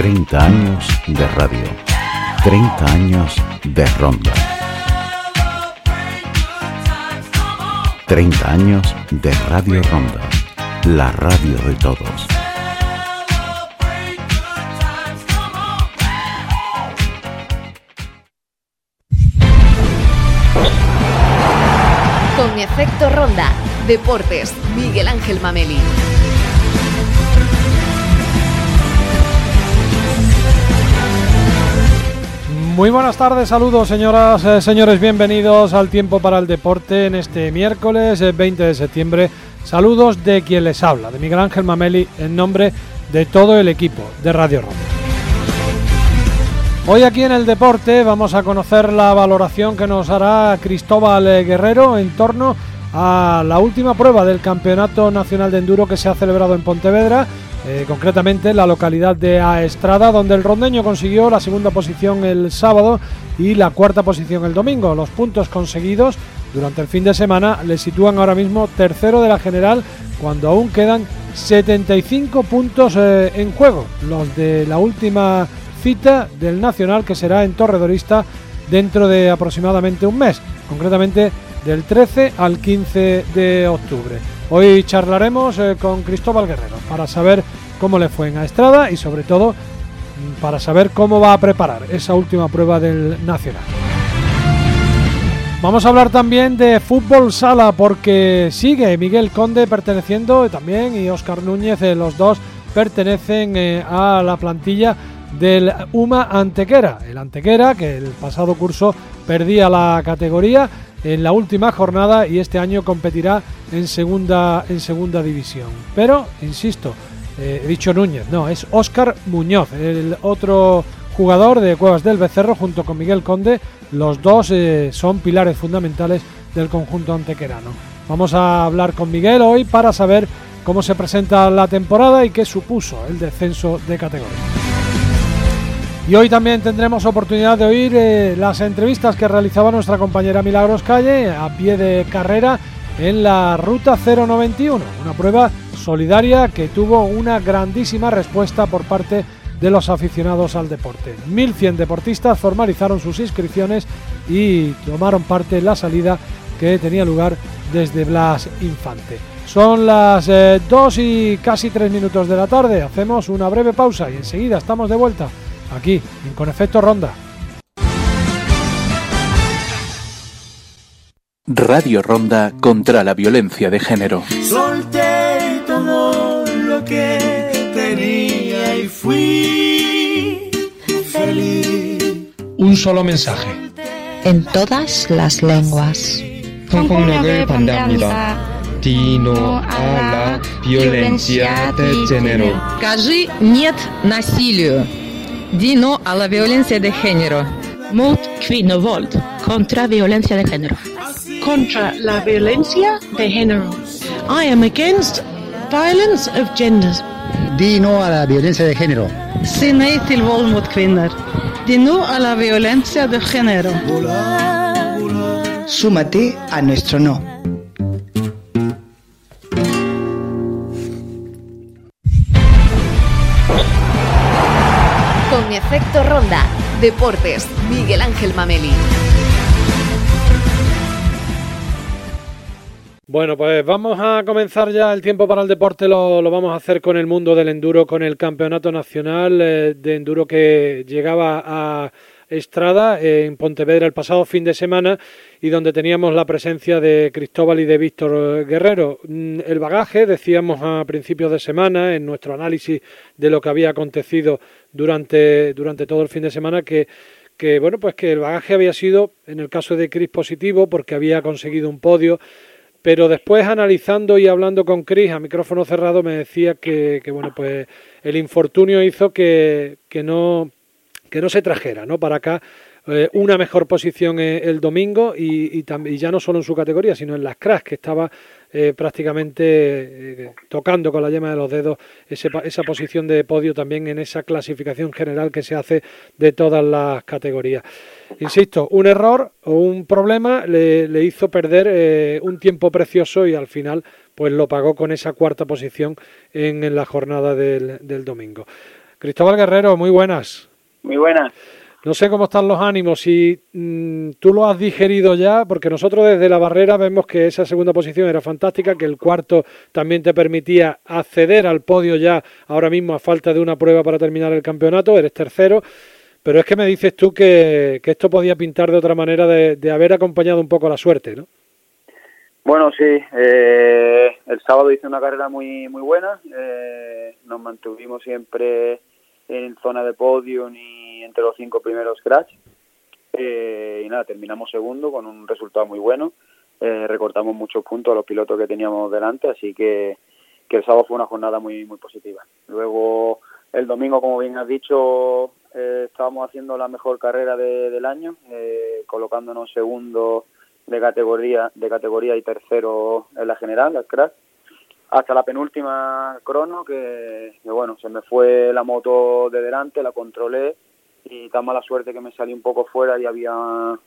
30 años de radio. 30 años de ronda. 30 años de Radio Ronda. La radio de todos. Con efecto ronda. Deportes. Miguel Ángel Mameli. Muy buenas tardes, saludos señoras, eh, señores, bienvenidos al Tiempo para el Deporte en este miércoles 20 de septiembre. Saludos de quien les habla, de Miguel Ángel Mameli, en nombre de todo el equipo de Radio Ronda. Hoy aquí en el deporte vamos a conocer la valoración que nos hará Cristóbal eh, Guerrero en torno a la última prueba del Campeonato Nacional de Enduro que se ha celebrado en Pontevedra, eh, concretamente en la localidad de Aestrada, donde el rondeño consiguió la segunda posición el sábado y la cuarta posición el domingo. Los puntos conseguidos durante el fin de semana le sitúan ahora mismo tercero de la general cuando aún quedan 75 puntos eh, en juego, los de la última cita del Nacional que será en Torredorista dentro de aproximadamente un mes, concretamente del 13 al 15 de octubre. Hoy charlaremos eh, con Cristóbal Guerrero para saber cómo le fue en Estrada y sobre todo para saber cómo va a preparar esa última prueba del Nacional. Vamos a hablar también de fútbol sala porque sigue Miguel Conde perteneciendo también y Óscar Núñez, eh, los dos pertenecen eh, a la plantilla del UMA Antequera. El Antequera que el pasado curso perdía la categoría en la última jornada y este año competirá en segunda, en segunda división. Pero, insisto, eh, he dicho Núñez, no, es Óscar Muñoz, el otro jugador de Cuevas del Becerro junto con Miguel Conde. Los dos eh, son pilares fundamentales del conjunto antequerano. Vamos a hablar con Miguel hoy para saber cómo se presenta la temporada y qué supuso el descenso de categoría. Y hoy también tendremos oportunidad de oír eh, las entrevistas que realizaba nuestra compañera Milagros Calle a pie de carrera en la Ruta 091, una prueba solidaria que tuvo una grandísima respuesta por parte de los aficionados al deporte. 1.100 deportistas formalizaron sus inscripciones y tomaron parte en la salida que tenía lugar desde Blas Infante. Son las 2 y casi 3 minutos de la tarde, hacemos una breve pausa y enseguida estamos de vuelta aquí, en Con Efecto Ronda. Radio Ronda contra la violencia de género. Solté todo lo que tenía y fui feliz. Un solo mensaje. En todas las lenguas. Destino a la violencia de género. Скажи нет насилию. Dino a la violencia de género. Mot kvinnovåld. Kontra violencia de género. Contra la violencia de género. I am against violence of genders. Di no a la violencia de género. Si nej till våld mot kvinnor. Di no a la violencia de género. Súmate a nuestro no. Con efecto ronda. Deportes. Miguel Ángel Mameli. Bueno, pues vamos a comenzar ya el tiempo para el deporte, lo, lo vamos a hacer con el mundo del enduro, con el Campeonato Nacional eh, de Enduro que llegaba a Estrada eh, en Pontevedra el pasado fin de semana y donde teníamos la presencia de Cristóbal y de Víctor Guerrero. Mm, El bagaje, decíamos a principios de semana, en nuestro análisis de lo que había acontecido durante, durante todo el fin de semana, que que bueno pues que el bagaje había sido en el caso de Cris positivo porque había conseguido un podio pero después analizando y hablando con Chris a micrófono cerrado me decía que, que, bueno pues el infortunio hizo que, que no que no se trajera no para acá eh, una mejor posición eh, el domingo y, ya no solo en su categoría sino en las cracks que estaba eh, prácticamente tocando con la yema de los dedos esa posición de podio también en esa clasificación general que se hace de todas las categorías. Insisto, un error o un problema le, hizo perder un tiempo precioso y al final pues lo pagó con esa cuarta posición en, la jornada del domingo. Cristóbal Guerrero, muy buenas. Muy buenas. No sé cómo están los ánimos, si mm, tú lo has digerido ya, porque nosotros desde la barrera vemos que esa segunda posición era fantástica, que el cuarto también te permitía acceder al podio ya ahora mismo a falta de una prueba para terminar el campeonato, eres tercero, pero es que me dices tú que, esto podía pintar de otra manera de, haber acompañado un poco la suerte, ¿no? Bueno, sí, eh, el sábado hice una carrera muy muy buena, eh, nos mantuvimos siempre en zona de podio ni entre los cinco primeros scratch. Eh, y nada, terminamos segundo con un resultado muy bueno. Eh, recortamos muchos puntos a los pilotos que teníamos delante, así que, que el sábado fue una jornada muy, muy positiva. Luego, el domingo, como bien has dicho, eh, estábamos haciendo la mejor carrera del año, colocándonos segundo de categoría, de categoría y tercero en la general, la scratch hasta la penúltima crono que, bueno, se me fue la moto de delante, la controlé y tan mala suerte que me salí un poco fuera y había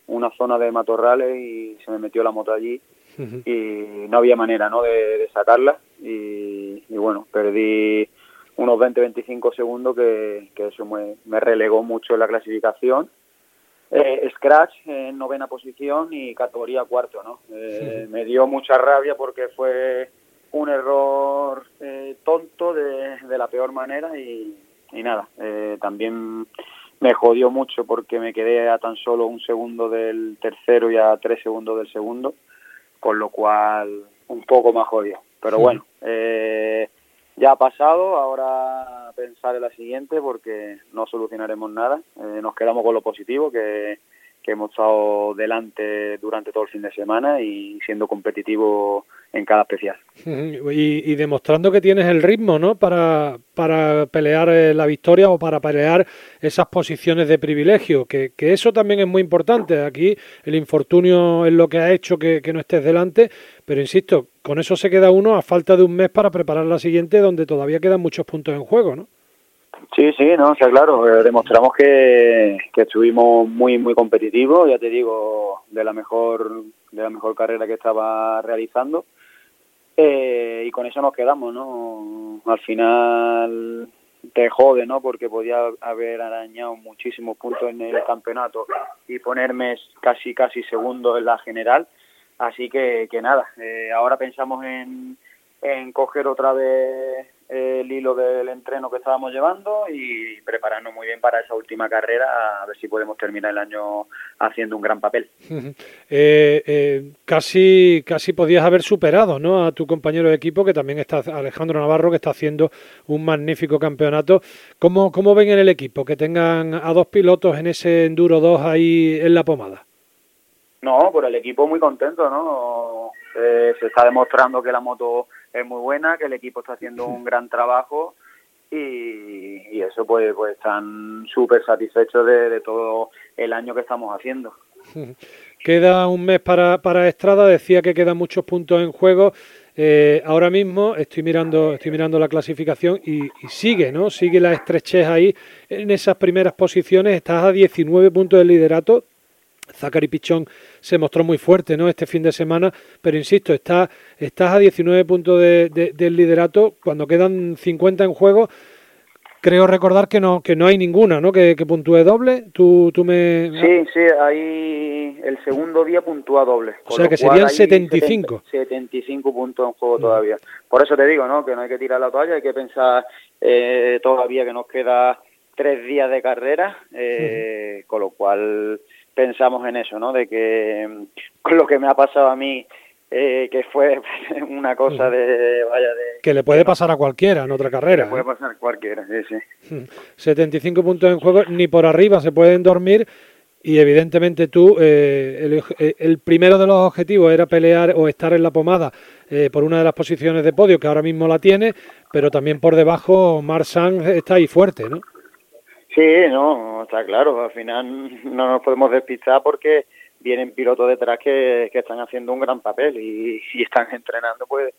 una zona de matorrales y se me metió la moto allí y no había manera ¿no? de, sacarla y, bueno, perdí unos 20-25 segundos que, eso me, relegó mucho en la clasificación. Eh, scratch en novena posición y categoría cuarto, ¿no? Eh, me dio mucha rabia porque fue un error eh, tonto de, la peor manera y, nada, eh, también me jodió mucho porque me quedé a tan solo un segundo del tercero y a tres segundos del segundo, con lo cual un poco más jodido. Pero bueno, eh, ya ha pasado, ahora pensar en la siguiente porque no solucionaremos nada, nos quedamos con lo positivo que que hemos estado delante durante todo el fin de semana y siendo competitivo en cada especial. Y, demostrando que tienes el ritmo, ¿no? Para, para pelear eh, la victoria o para pelear esas posiciones de privilegio, que, que, eso también es muy importante. Aquí el infortunio es lo que ha hecho que, que no estés delante, pero insisto, con eso se queda uno a falta de un mes para preparar la siguiente, donde todavía quedan muchos puntos en juego, ¿no? Sí, sí, no, sea, claro, eh, demostramos que, que estuvimos muy, muy competitivos, ya te digo, de la mejor, de la mejor carrera que estaba realizando, eh, y con eso nos quedamos, ¿no? Al final te jode, ¿no? Porque podía haber arañado muchísimos puntos en el campeonato y ponerme casi, casi segundo en la general, así que, que nada, eh, ahora pensamos en, en coger otra vez el hilo del entreno que estábamos llevando y prepararnos muy bien para esa última carrera, a ver si podemos terminar el año haciendo un gran papel. Eh, eh, casi, casi podías haber superado ¿no? a tu compañero de equipo, que también está Alejandro Navarro, que está haciendo un magnífico campeonato. ¿Cómo, cómo ven en el equipo que tengan a dos pilotos en ese Enduro 2 ahí en la pomada? No, por el equipo muy contento, ¿no? Eh, se está demostrando que la moto es muy buena, que el equipo está haciendo un gran trabajo y, eso pues, pues están súper satisfechos de, todo el año que estamos haciendo. Queda un mes para, para Estrada, decía que quedan muchos puntos en juego. Eh, ahora mismo estoy mirando, estoy mirando la clasificación y, y, sigue, ¿no? Sigue la estrechez ahí en esas primeras posiciones. Estás a 19 puntos del liderato, Zachary Pichón se mostró muy fuerte ¿no? este fin de semana, pero insisto, está, estás a 19 puntos de, del liderato, cuando quedan 50 en juego, creo recordar que no que no hay ninguna ¿no? que, puntúe doble. Tú, tú me... Sí, sí, ahí el segundo día puntúa doble. O sea que serían 75. 75 puntos en juego todavía. Por eso te digo, ¿no? que no hay que tirar la toalla, hay que pensar eh, todavía que nos queda tres días de carrera, eh, con lo cual pensamos en eso, ¿no? De que mm, con lo que me ha pasado a mí, eh, que fue una cosa de, vaya, de... Que le puede pasar a cualquiera en otra carrera. Le puede ¿eh? pasar a cualquiera, sí, sí. 75 puntos en juego, ni por arriba se pueden dormir y evidentemente tú, eh, el, primero de los objetivos era pelear o estar en la pomada por una de las posiciones de podio, que ahora mismo la tiene, pero también por debajo Marsan está ahí fuerte, ¿no? Sí, no, está claro. Al final no nos podemos despistar porque vienen pilotos detrás que, que están haciendo un gran papel y, y están entrenando pues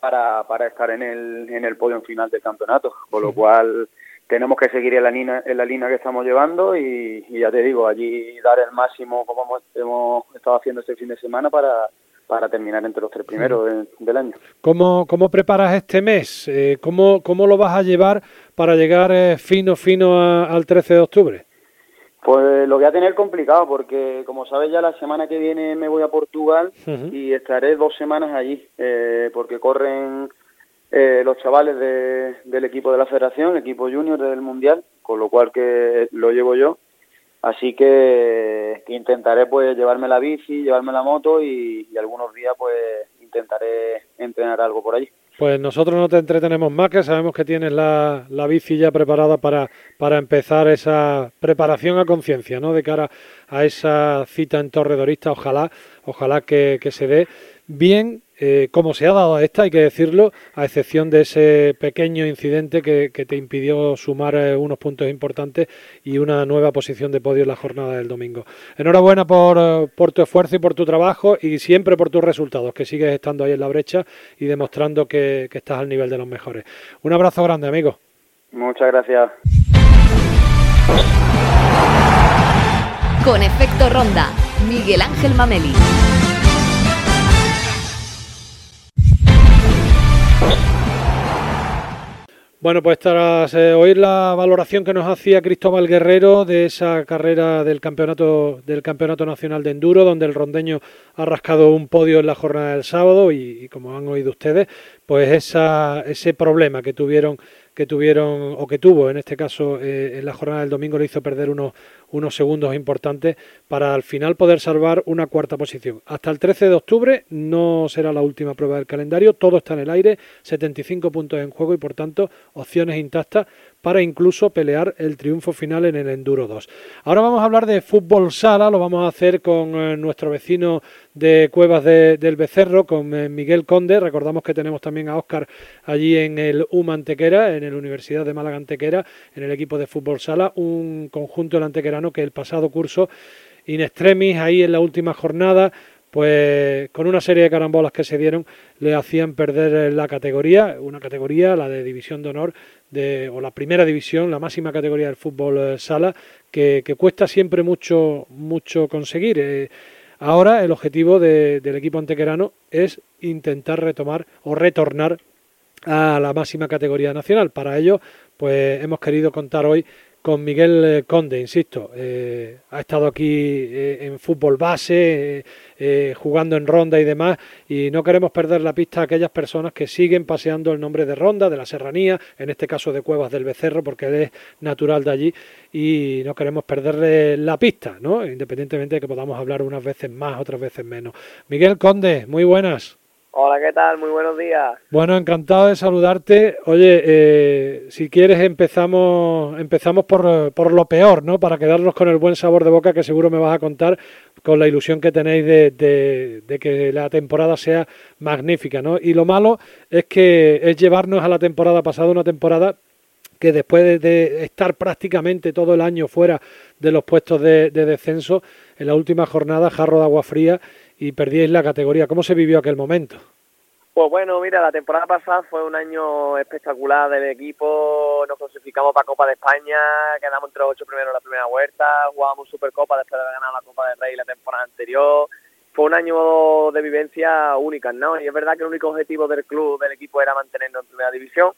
para, para estar en el, en el podio final del campeonato. Con lo cual tenemos que seguir en la línea, en la línea que estamos llevando y, ya te digo, allí dar el máximo como hemos, hemos estado haciendo este fin de semana para, para terminar entre los tres primeros del año. ¿Cómo, cómo preparas este mes? Eh, ¿cómo, ¿Cómo lo vas a llevar para llegar eh, fino, fino al 13 de octubre? Pues lo voy a tener complicado porque, como sabes, ya la semana que viene me voy a Portugal y estaré dos semanas allí, eh, porque corren eh, los chavales de, del equipo de la federación, el equipo junior del Mundial, con lo cual que lo llevo yo. Así que, intentaré pues llevarme la bici, llevarme la moto y, y algunos días pues intentaré entrenar algo por allí. Pues nosotros no te entretenemos más, que sabemos que tienes la, la bici ya preparada para, para empezar esa preparación a conciencia, ¿no? De cara a esa cita en Torredorista, ojalá, ojalá que, que se dé bien eh, como se ha dado a esta, hay que decirlo, a excepción de ese pequeño incidente que, te impidió sumar eh, unos puntos importantes y una nueva posición de podio en la jornada del domingo. Enhorabuena por, eh, por tu esfuerzo y por tu trabajo y siempre por tus resultados, que sigues estando ahí en la brecha y demostrando que, que estás al nivel de los mejores. Un abrazo grande, amigo. Muchas gracias. Con efecto ronda, Miguel Ángel Mameli. Bueno, pues tras eh, oír la valoración que nos hacía Cristóbal Guerrero de esa carrera del campeonato del campeonato nacional de enduro, donde el rondeño ha rascado un podio en la jornada del sábado y, como han oído ustedes, pues ese problema que tuvieron que tuvieron o que tuvo en este caso eh, en la jornada del domingo le hizo perder unos, unos segundos importantes para al final poder salvar una cuarta posición. Hasta el 13 de octubre no será la última prueba del calendario, todo está en el aire, 75 puntos en juego y por tanto opciones intactas para incluso pelear el triunfo final en el Enduro 2. Ahora vamos a hablar de fútbol sala, lo vamos a hacer con eh, nuestro vecino de Cuevas del Becerro, con eh, Miguel Conde. Recordamos que tenemos también a Óscar allí en el UMA Antequera, en la Universidad de Málaga Antequera, en el equipo de fútbol sala, un conjunto del antequerano que el pasado curso in extremis, ahí en la última jornada, pues con una serie de carambolas que se dieron le hacían perder la categoría, una categoría, la de división de honor, de, o la primera división, la máxima categoría del fútbol eh, sala, que, cuesta siempre mucho, mucho conseguir. Eh, ahora el objetivo del equipo antequerano es intentar retomar o retornar a la máxima categoría nacional. Para ello, pues hemos querido contar hoy con Miguel eh, Conde, insisto, eh, ha estado aquí eh, en fútbol base, jugando en ronda y demás, y no queremos perder la pista a aquellas personas que siguen paseando el nombre de ronda, de la serranía, en este caso de Cuevas del Becerro, porque él es natural de allí, y no queremos perderle la pista, ¿no? independientemente de que podamos hablar unas veces más, otras veces menos. Miguel Conde, muy buenas. Hola, ¿qué tal? Muy buenos días. Bueno, encantado de saludarte. Oye, eh, si quieres empezamos empezamos por, por, lo peor, ¿no? Para quedarnos con el buen sabor de boca que seguro me vas a contar con la ilusión que tenéis de, de, que la temporada sea magnífica, ¿no? Y lo malo es que es llevarnos a la temporada pasada, una temporada que después de estar prácticamente todo el año fuera de los puestos de, de descenso, en la última jornada, jarro de agua fría y perdíais la categoría. ¿Cómo se vivió aquel momento? Pues bueno, mira, la temporada pasada fue un año espectacular del equipo, nos clasificamos para Copa de España, quedamos entre los ocho primeros en la primera vuelta, jugamos Supercopa después de haber ganado la Copa del Rey la temporada anterior. Fue un año de vivencia única, ¿no? Y es verdad que el único objetivo del club, del equipo, era mantenernos en primera división.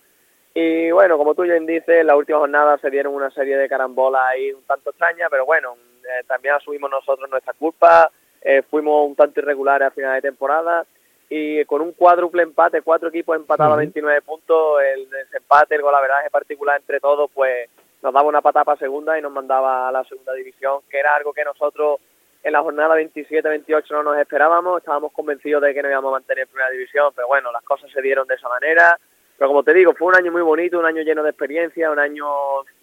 Y bueno, como tú bien dices, en la última jornada se dieron una serie de carambolas ahí un tanto extrañas, pero bueno, eh, también asumimos nosotros nuestra culpa, eh, fuimos un tanto irregulares a final de temporada y con un cuádruple empate, cuatro equipos empatados a 29 puntos, el desempate, el golaveraje particular entre todos, pues nos daba una patapa segunda y nos mandaba a la segunda división, que era algo que nosotros en la jornada 27-28 no nos esperábamos, estábamos convencidos de que no íbamos a mantener primera división, pero bueno, las cosas se dieron de esa manera, pero como te digo, fue un año muy bonito, un año lleno de experiencia, un año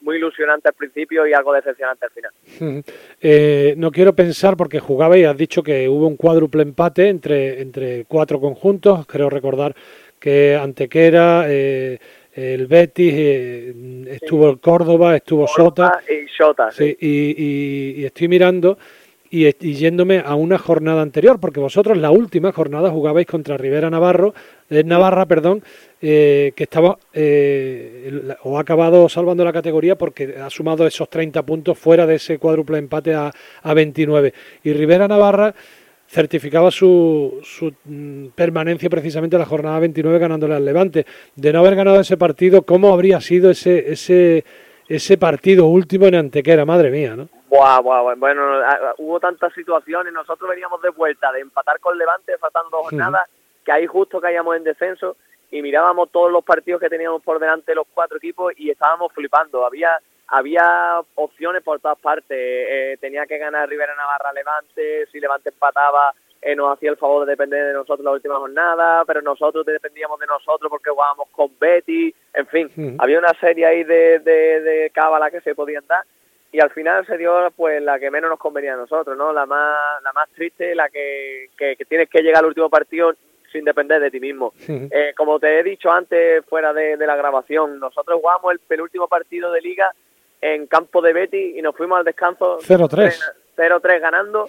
muy ilusionante al principio y algo decepcionante al final. Eh, no quiero pensar, porque jugaba y has dicho que hubo un cuádruple empate entre, entre cuatro conjuntos, creo recordar que Antequera, eh, el Betis, eh, estuvo el Córdoba, estuvo Sota. Y Sota, sí. y, estoy mirando y, y, yéndome a una jornada anterior, porque vosotros la última jornada jugabais contra Rivera Navarro, eh, Navarra, perdón, eh, que estaba eh, o ha acabado salvando la categoría porque ha sumado esos 30 puntos fuera de ese cuádruple empate a, a 29. Y Rivera Navarra certificaba su, su mm, permanencia precisamente en la jornada 29 ganándole al Levante. De no haber ganado ese partido, ¿cómo habría sido ese, ese, ese partido último en Antequera? Madre mía, ¿no? Buah, buah. Bueno, ah, hubo tantas situaciones, nosotros veníamos de vuelta de empatar con Levante, faltando dos jornadas, que ahí justo caíamos en descenso y mirábamos todos los partidos que teníamos por delante los cuatro equipos y estábamos flipando. Había había opciones por todas partes. Eh, tenía que ganar Rivera Navarra Levante, si Levante empataba eh, nos hacía el favor de depender de nosotros la última jornada, pero nosotros dependíamos de nosotros porque jugábamos con Betty, en fin, había una serie ahí de, de, de cábala que se podían dar y al final se dio pues la que menos nos convenía a nosotros, ¿no? La más, la más triste, la que, que, tienes que llegar al último partido sin depender de ti mismo. Eh, como te he dicho antes, fuera de, de la grabación, nosotros jugamos el penúltimo partido de liga en campo de Betty y nos fuimos al descanso 0-3 0-3 ganando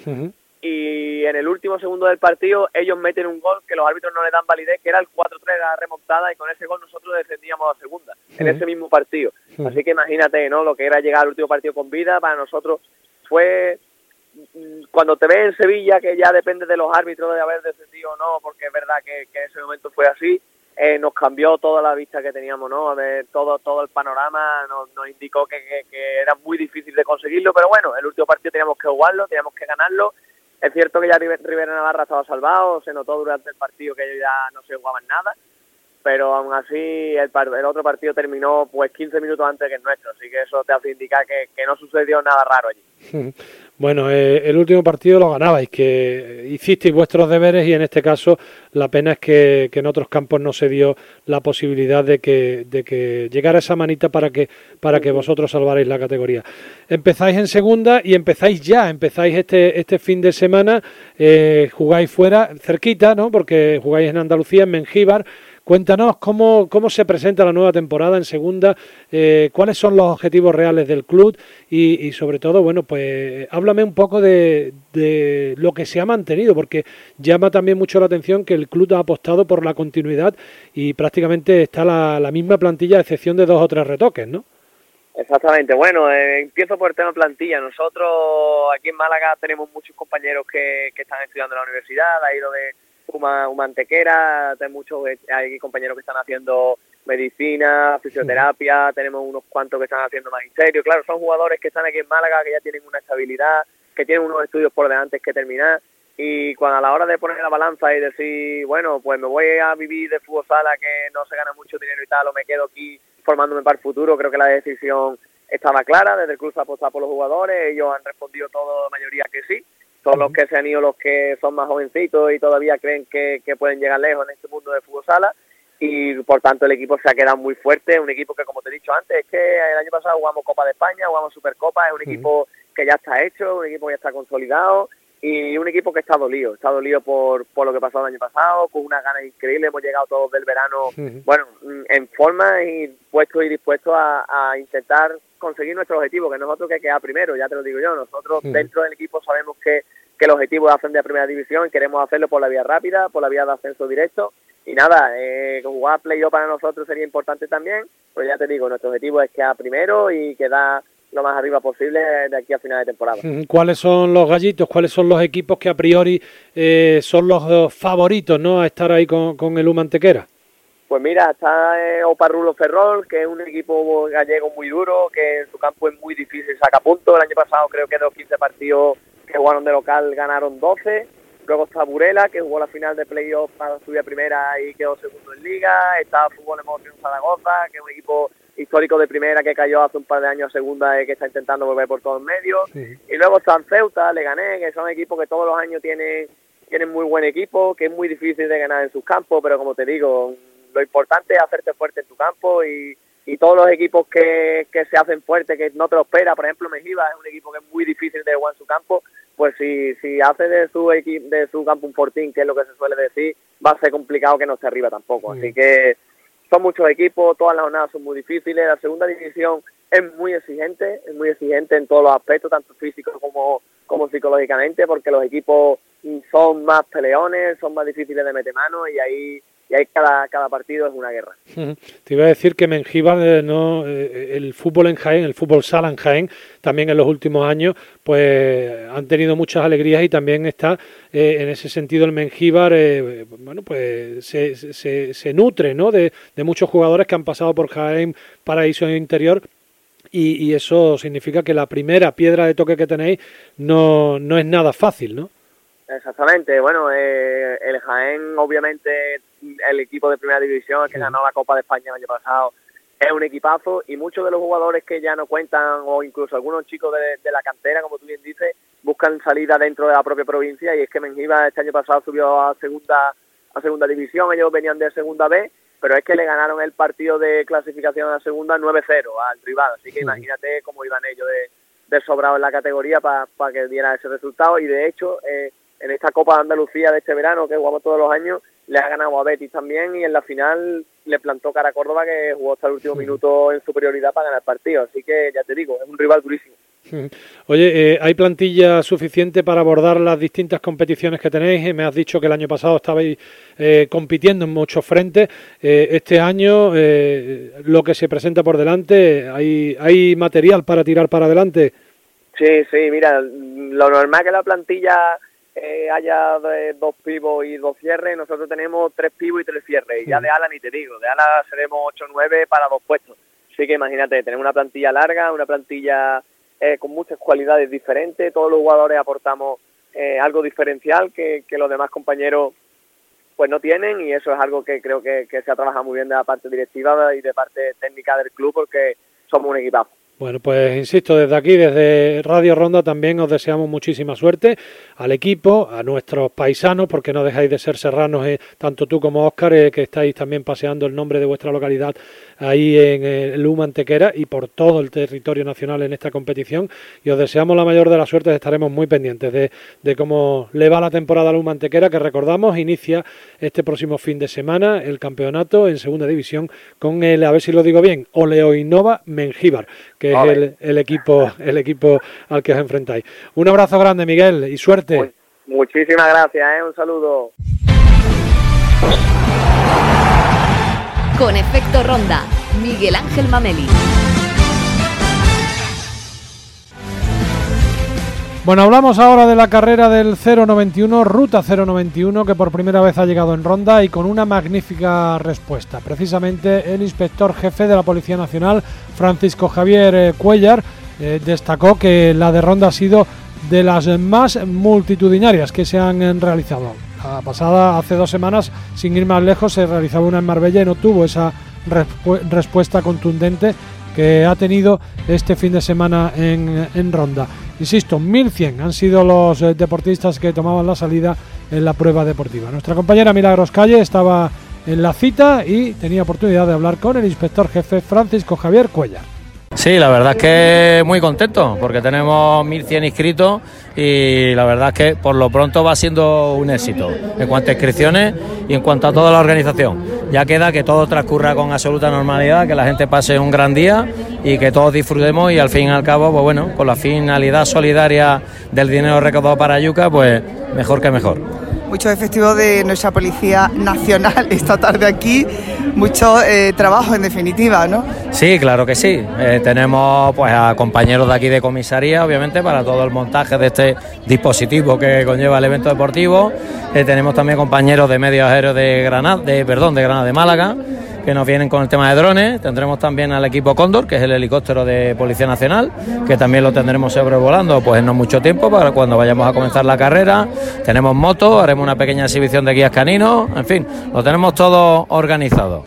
y en el último segundo del partido ellos meten un gol que los árbitros no le dan validez, que era el 4-3 la remontada y con ese gol nosotros descendíamos a segunda en ese mismo partido. Así que imagínate, ¿no? Lo que era llegar al último partido con vida para nosotros fue mm, cuando te ves en Sevilla que ya depende de los árbitros de haber descendido o no, porque es verdad que, que en ese momento fue así eh, nos cambió toda la vista que teníamos, ¿no? De todo, todo el panorama nos, nos indicó que, era muy difícil de conseguirlo, pero bueno, el último partido teníamos que jugarlo, teníamos que ganarlo. Es cierto que ya Rivera Navarra estaba salvado, se notó durante el partido que ellos ya no se jugaban nada, pero aún así el, el, otro partido terminó pues 15 minutos antes que el nuestro, así que eso te hace indicar que, no sucedió nada raro allí. Bueno, eh, el último partido lo ganabais, que hicisteis vuestros deberes y en este caso la pena es que, en otros campos no se dio la posibilidad de que, de que llegara esa manita para que, para que vosotros salvarais la categoría. Empezáis en segunda y empezáis ya, empezáis este, este fin de semana, eh, jugáis fuera, cerquita, ¿no? porque jugáis en Andalucía, en Mengíbar. Cuéntanos cómo, cómo se presenta la nueva temporada en segunda, eh, cuáles son los objetivos reales del club y, sobre todo, bueno, pues háblame un poco de, de, lo que se ha mantenido, porque llama también mucho la atención que el club ha apostado por la continuidad y prácticamente está la, la misma plantilla a excepción de dos o tres retoques, ¿no? Exactamente, bueno, eh, empiezo por el tema plantilla. Nosotros aquí en Málaga tenemos muchos compañeros que, que están estudiando en la universidad, ha ido de Humantequera, hay muchos, hay compañeros que están haciendo medicina, fisioterapia, tenemos unos cuantos que están haciendo magisterio, claro, son jugadores que están aquí en Málaga, que ya tienen una estabilidad, que tienen unos estudios por delante que terminar, y cuando a la hora de poner la balanza y decir, bueno, pues me voy a vivir de fútbol sala que no se gana mucho dinero y tal, o me quedo aquí formándome para el futuro, creo que la decisión estaba clara, desde el club se ha apostado por los jugadores, ellos han respondido todo, la mayoría que sí, son los que se han ido los que son más jovencitos y todavía creen que, pueden llegar lejos en este mundo de fútbol sala. Y por tanto el equipo se ha quedado muy fuerte, un equipo que como te he dicho antes, es que el año pasado jugamos Copa de España, jugamos Supercopa, es un equipo que ya está hecho, un equipo que ya está consolidado y un equipo que está dolido, está dolido por, por lo que pasó el año pasado, con una ganas increíble, hemos llegado todos del verano, bueno, en forma y puestos y dispuestos a, a intentar conseguir nuestro objetivo, que nosotros que queda primero, ya te lo digo yo, nosotros dentro del equipo sabemos que, que el objetivo es ascender a primera división queremos hacerlo por la vía rápida, por la vía de ascenso directo. Y nada, eh, jugar playoff para nosotros sería importante también, pero ya te digo, nuestro objetivo es quedar primero y quedar lo más arriba posible de aquí a final de temporada. ¿Cuáles son los gallitos? ¿Cuáles son los equipos que a priori eh, son los favoritos ¿no? a estar ahí con, con el Humantequera? Pues mira, está eh, Oparrulo Ferrol, que es un equipo gallego muy duro, que en su campo es muy difícil saca puntos. El año pasado creo que de los 15 partidos que jugaron de local ganaron 12. Luego está Burela, que jugó la final de playoff para subir a primera y quedó segundo en liga. Está Fútbol Emoción Zaragoza, que es un equipo histórico de primera que cayó hace un par de años a segunda y que está intentando volver por todos medios. Y luego están Ceuta, Leganés, que son equipos que todos los años tienen, tienen muy buen equipo, que es muy difícil de ganar en sus campos, pero como te digo, lo importante es hacerte fuerte en tu campo y, y todos los equipos que, que se hacen fuertes, que no te lo espera, por ejemplo Mejiva es un equipo que es muy difícil de jugar en su campo, pues si, si hace de su de su campo un fortín, que es lo que se suele decir, va a ser complicado que no esté arriba tampoco. Así que son muchos equipos, todas las jornadas son muy difíciles, la segunda división es muy exigente, es muy exigente en todos los aspectos, tanto físicos como, como psicológicamente, porque los equipos son más peleones, son más difíciles de meter mano y ahí y ahí cada, cada partido es una guerra. Te iba a decir que Mengíbar, eh, no, eh, el fútbol en Jaén, el fútbol sala en Jaén, también en los últimos años, pues han tenido muchas alegrías y también está eh, en ese sentido el Mengíbar, bueno, pues se, se, se nutre, ¿no? De, de, muchos jugadores que han pasado por Jaén, Paraíso Interior. Y, y eso significa que la primera piedra de toque que tenéis no, no es nada fácil, ¿no? Exactamente, bueno, eh, el Jaén, obviamente, el equipo de primera división, que ganó la Copa de España el año pasado, es un equipazo y muchos de los jugadores que ya no cuentan, o incluso algunos chicos de, la cantera, como tú bien dices, buscan salida dentro de la propia provincia. Y es que Mengiba este año pasado subió a segunda a segunda división, ellos venían de segunda B, pero es que le ganaron el partido de clasificación a la segunda 9-0 al rival, así que imagínate cómo iban ellos de, de sobrado en la categoría para que diera ese resultado. Y de hecho... Eh, en esta Copa de Andalucía de este verano, que jugamos todos los años, le ha ganado a Betis también y en la final le plantó cara a Córdoba que jugó hasta el último minuto en superioridad para ganar el partido. Así que ya te digo, es un rival durísimo. Oye, eh, ¿hay plantilla suficiente para abordar las distintas competiciones que tenéis? Eh, me has dicho que el año pasado estabais eh, compitiendo en muchos frentes. este año, lo que se presenta por delante, ¿hay, ¿hay material para tirar para adelante? Sí, sí, mira, lo normal que la plantilla eh, haya dos pivos y dos cierres, nosotros tenemos tres pivos y tres cierres. Y ya de ala ni te digo, de ala seremos 8-9 para dos puestos. Así que imagínate, tenemos una plantilla larga, una plantilla eh, con muchas cualidades diferentes, todos los jugadores aportamos eh, algo diferencial que, que, los demás compañeros pues no tienen y eso es algo que creo que, que se ha trabajado muy bien de la parte directiva y de parte técnica del club porque somos un equipazo. Bueno, pues insisto, desde aquí, desde Radio Ronda, también os deseamos muchísima suerte al equipo, a nuestros paisanos, porque no dejáis de ser serranos, eh, tanto tú como Óscar, eh, que estáis también paseando el nombre de vuestra localidad ahí en el Luma Antequera y por todo el territorio nacional en esta competición. Y os deseamos la mayor de las suertes, estaremos muy pendientes de, de cómo le va la temporada a Luma que recordamos, inicia este próximo fin de semana el campeonato en segunda división con el, a ver si lo digo bien, Oleo Innova Mengíbar, que es el, equipo, el equipo al que os enfrentáis. Un abrazo grande, Miguel, y suerte. muchísimas gracias, ¿eh? un saludo. Con efecto ronda, Miguel Ángel Mameli. Bueno, hablamos ahora de la carrera del 091, Ruta 091, que por primera vez ha llegado en ronda y con una magnífica respuesta. Precisamente el inspector jefe de la Policía Nacional, Francisco Javier eh, Cuellar, eh, destacó que la de ronda ha sido de las más multitudinarias que se han realizado. La pasada, hace dos semanas, sin ir más lejos, se realizaba una en Marbella y no tuvo esa respuesta contundente que ha tenido este fin de semana en Ronda. Insisto, 1.100 han sido los eh, deportistas que tomaban la salida en la prueba deportiva. Nuestra compañera Milagros Calle estaba en la cita y tenía oportunidad de hablar con el inspector jefe Francisco Javier Cuellar. Sí, la verdad es que muy contento porque tenemos 1.100 inscritos y la verdad es que por lo pronto va siendo un éxito en cuanto a inscripciones y en cuanto a toda la organización. Ya queda que todo transcurra con absoluta normalidad, que la gente pase un gran día y que todos disfrutemos y al fin y al cabo, pues bueno, con la finalidad solidaria del dinero recaudado para Yuca, pues mejor que mejor muchos efectivos de nuestra Policía Nacional esta tarde aquí, mucho eh, trabajo en definitiva, ¿no? Sí, claro que sí. Eh, tenemos pues a compañeros de aquí de comisaría, obviamente, para todo el montaje de este dispositivo que conlleva el evento deportivo. Eh, tenemos también compañeros de medios aéreos de Granada, de, perdón, de Granada de Málaga que nos vienen con el tema de drones. Tendremos también al equipo Cóndor, que es el helicóptero de Policía Nacional, que también lo tendremos sobrevolando pues en no mucho tiempo para cuando vayamos a comenzar la carrera. Tenemos motos, haremos una pequeña exhibición de guías caninos, en fin, lo tenemos todo organizado.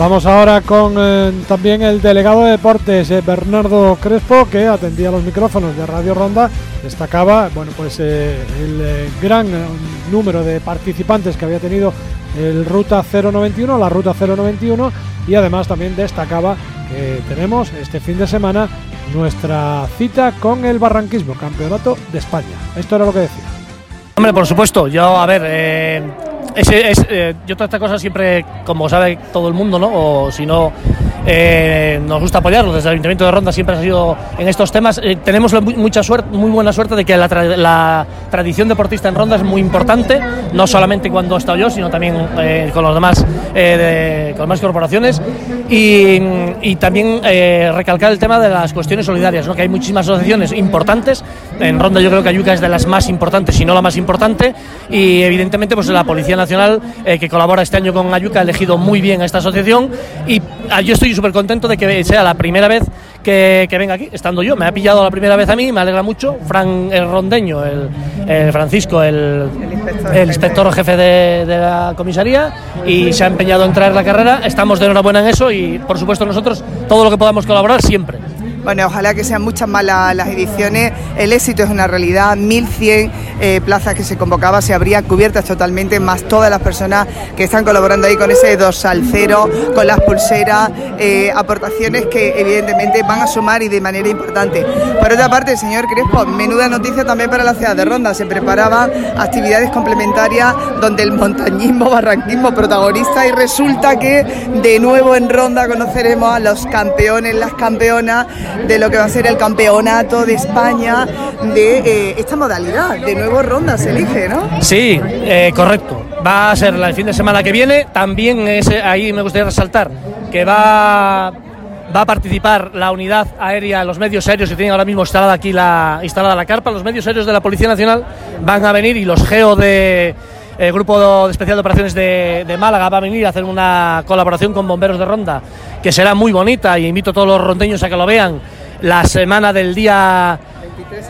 Vamos ahora con eh, también el delegado de deportes, eh, Bernardo Crespo, que atendía los micrófonos de Radio Ronda. Destacaba, bueno, pues eh, el gran número de participantes que había tenido el Ruta 091, la Ruta 091 y además también destacaba que tenemos este fin de semana nuestra cita con el barranquismo, Campeonato de España. Esto era lo que decía. Hombre, por supuesto, yo a ver, eh, es, eh, yo toda esta cosa siempre, como sabe todo el mundo, ¿no? O si no, eh, nos gusta apoyarlo. Desde el Ayuntamiento de Ronda siempre ha sido en estos temas. Eh, tenemos mucha suerte, muy buena suerte de que la, tra- la tradición deportista en Ronda es muy importante, no solamente cuando he estado yo, sino también eh, con los demás de- con las demás corporaciones. Y, también eh, recalcar el tema de las cuestiones solidarias, ¿no? que hay muchísimas asociaciones importantes. En Ronda yo creo que Ayuca es de las más importantes, si no la más importante. Y evidentemente pues la Policía Nacional, eh, que colabora este año con Ayuca, ha elegido muy bien a esta asociación. Y ah, yo estoy súper contento de que sea la primera vez que, que venga aquí, estando yo. Me ha pillado la primera vez a mí, me alegra mucho. Fran, el rondeño, el, el Francisco, el, el inspector jefe de, de la comisaría, y se ha empeñado en traer la carrera. Estamos de enhorabuena en eso y, por supuesto, nosotros todo lo que podamos colaborar siempre. Bueno, ojalá que sean muchas más la- las ediciones. El éxito es una realidad. 1.100 eh, plazas que se convocaba se habrían cubiertas totalmente, más todas las personas que están colaborando ahí con ese dorsal cero, con las pulseras, eh, aportaciones que evidentemente van a sumar y de manera importante. Por otra parte, señor Crespo, menuda noticia también para la ciudad de Ronda. Se preparaban actividades complementarias donde el montañismo, barranquismo protagonista y resulta que de nuevo en Ronda conoceremos a los campeones, las campeonas de lo que va a ser el campeonato de España de eh, esta modalidad. De nuevo Se elige, ¿no? Sí, eh, correcto. Va a ser el fin de semana que viene. También es, eh, ahí me gustaría resaltar que va, va a participar la unidad aérea, los medios aéreos que tienen ahora mismo instalada aquí la, instalada la carpa. Los medios aéreos de la Policía Nacional van a venir y los GEO de el Grupo de Especial de Operaciones de, de Málaga va a venir a hacer una colaboración con Bomberos de Ronda que será muy bonita y invito a todos los rondeños a que lo vean la semana del día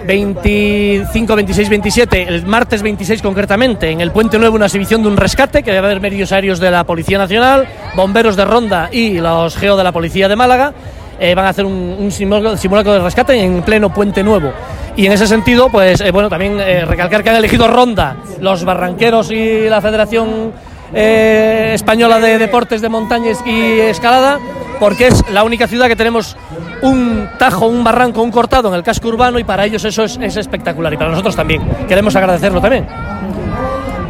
25, 26, 27, el martes 26 concretamente, en el Puente Nuevo una exhibición de un rescate que va a haber medios aéreos de la Policía Nacional, bomberos de Ronda y los GEO de la Policía de Málaga. eh, van a hacer un, un simulacro, de rescate en pleno Puente Nuevo. Y en ese sentido, pues eh, bueno, también eh, recalcar que han elegido Ronda los barranqueros y la Federación eh, Española de Deportes de Montañas y Escalada, porque es la única ciudad que tenemos un tajo, un barranco, un cortado en el casco urbano y para ellos eso es, es espectacular y para nosotros también. Queremos agradecerlo también.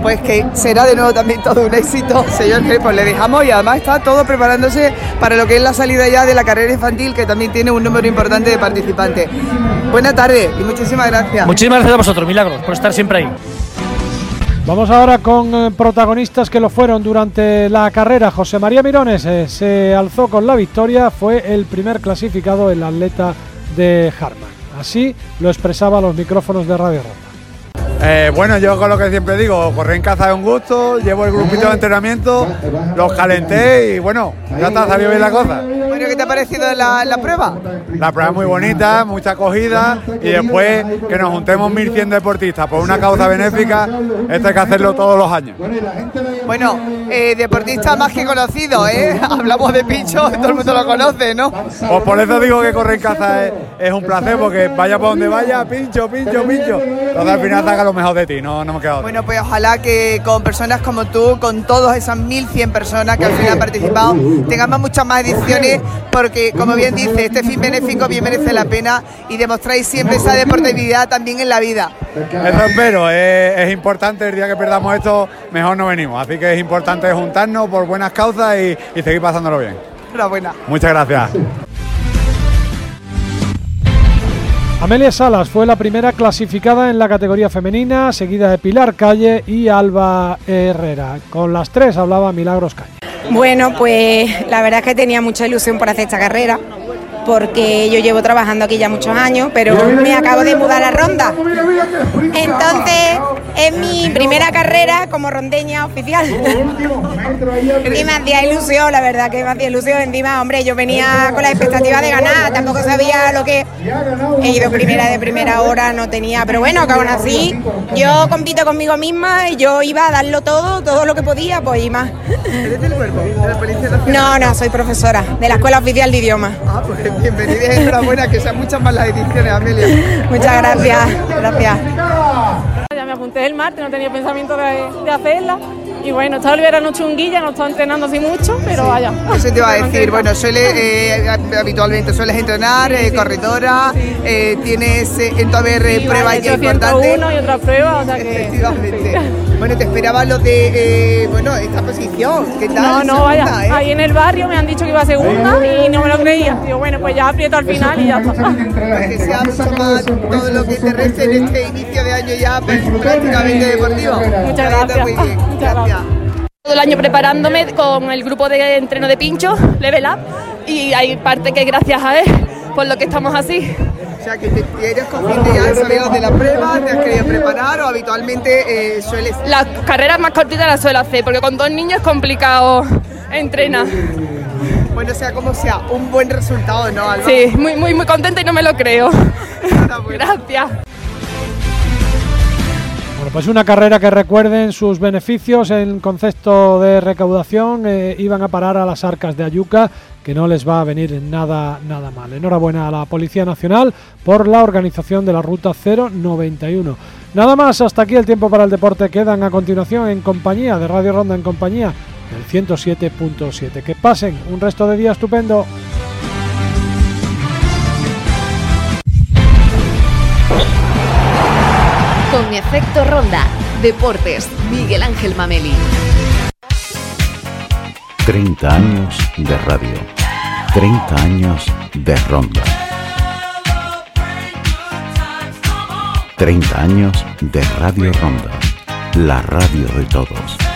Pues que será de nuevo también todo un éxito, señor Crespo. Le dejamos y además está todo preparándose para lo que es la salida ya de la carrera infantil, que también tiene un número importante de participantes. Buena tarde y muchísimas gracias. Muchísimas gracias a vosotros, Milagros, por estar siempre ahí. Vamos ahora con eh, protagonistas que lo fueron durante la carrera. José María Mirones eh, se alzó con la victoria, fue el primer clasificado, el atleta de Harman. Así lo expresaba los micrófonos de Radio Ronda. Eh, bueno, yo con lo que siempre digo, correr en caza es un gusto, llevo el grupito de entrenamiento, los calenté y bueno, ya está, salió bien la cosa. Bueno, ¿qué te ha parecido la, la prueba? La prueba es muy bonita, mucha acogida y después que nos juntemos 1.100 deportistas por una causa benéfica, esto hay que hacerlo todos los años. Bueno, eh, deportista más que conocido, ¿eh? Hablamos de Pincho, todo el mundo lo conoce, ¿no? Pues por eso digo que correr en caza es, es un placer, porque vaya por donde vaya, pincho, pincho, pincho. Entonces al final saca lo mejor de ti, no, no me queda. Bueno, pues ojalá que con personas como tú, con todas esas 1.100 personas que al final han participado, tengamos muchas más ediciones, porque como bien dice, este fin benéfico bien merece la pena y demostráis siempre esa deportividad también en la vida. Espero, es, es importante el día que perdamos esto, mejor no venimos. Así que es importante juntarnos por buenas causas y, y seguir pasándolo bien. Enhorabuena. Muchas gracias. Amelia Salas fue la primera clasificada en la categoría femenina, seguida de Pilar Calle y Alba Herrera. Con las tres hablaba Milagros Calle. Bueno, pues la verdad es que tenía mucha ilusión por hacer esta carrera, porque yo llevo trabajando aquí ya muchos años, pero me acabo de mudar a Ronda. Entonces, es mi primera carrera como rondeña oficial. y me hacía ilusión, la verdad que me hacía ilusión. Encima, hombre, yo venía con la expectativa de ganar, tampoco sabía lo que he ido primera de primera hora, no tenía, pero bueno, que aún así yo compito conmigo misma y yo iba a darlo todo, todo lo que podía, pues y más. ¿Eres del cuerpo? ¿De la Policía Nacional? No, no, soy profesora de la Escuela Oficial de Idiomas. Ah, pues bienvenida y enhorabuena, que sean muchas más las ediciones, Amelia. Muchas gracias, gracias. Ya me apunté el martes, no tenía pensamiento de, de hacerla Y bueno, está el verano chunguilla, no está entrenando así mucho, pero vaya. Eso te iba a decir, bueno, suele, eh, habitualmente sueles entrenar, eh, corredora, eh, tienes eh, en tu haber pruebas vale, ya he hecho 101 importantes. y otra prueba, o sea que... Efectivamente. Bueno, te esperaba lo de, eh, bueno, esta posición. ¿Qué tal? No, no, Segunda, vaya. ¿eh? Ahí en el barrio me han dicho que iba segunda y no me lo creía. Digo, bueno, pues ya aprieto al final y ya está. Que sea mucho más todo lo que te reste en este inicio de año ya pues, prácticamente deportivo. Muchas gracias. Muy bien, Muchas gracias. Todo el año preparándome con el grupo de entreno de pincho, Level Up, y hay parte que gracias a él, por lo que estamos así. O sea, que te, eres consciente ya saber de la prueba, te has querido preparar o habitualmente eh, sueles... Las carreras más cortitas las suelo hacer, porque con dos niños es complicado entrenar. Bueno, sea como sea, un buen resultado, ¿no, Alba? Sí, muy, muy, muy contenta y no me lo creo. Gracias. Pues una carrera que recuerden sus beneficios en concepto de recaudación eh, iban a parar a las arcas de Ayuca, que no les va a venir nada, nada mal. Enhorabuena a la Policía Nacional por la organización de la Ruta 091. Nada más, hasta aquí el tiempo para el deporte. Quedan a continuación en compañía de Radio Ronda en compañía del 107.7. Que pasen un resto de día estupendo. Efecto ronda. Deportes. Miguel Ángel Mameli. 30 años de radio. 30 años de ronda. 30 años de Radio Ronda. La radio de todos.